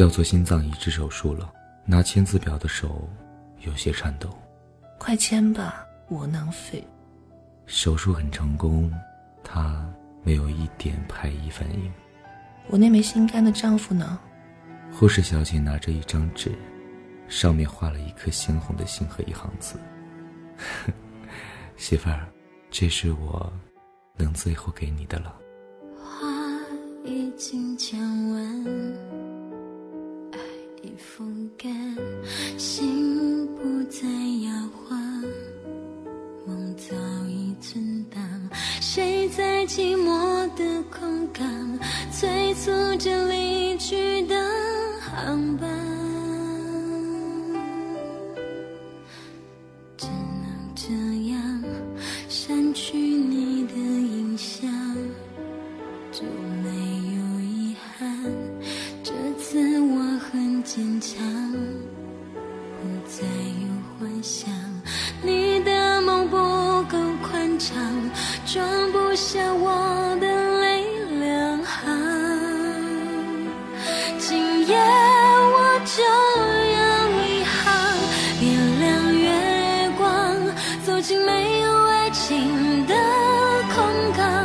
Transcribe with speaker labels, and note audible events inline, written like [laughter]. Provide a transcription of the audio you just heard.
Speaker 1: 要做心脏移植手术了，拿签字表的手有些颤抖。
Speaker 2: 快签吧，窝囊废。
Speaker 1: 手术很成功，他没有一点排异反应。
Speaker 2: 我那枚心肝的丈夫呢？
Speaker 1: 护士小姐拿着一张纸，上面画了一颗鲜红的心和一行字：“ [laughs] 媳妇儿，这是我能最后给你的了。”
Speaker 3: 花已经讲坚强不再有幻想你的梦不够宽敞装不下我的泪两行。今夜我就要离航点亮月光走进没有爱情的空港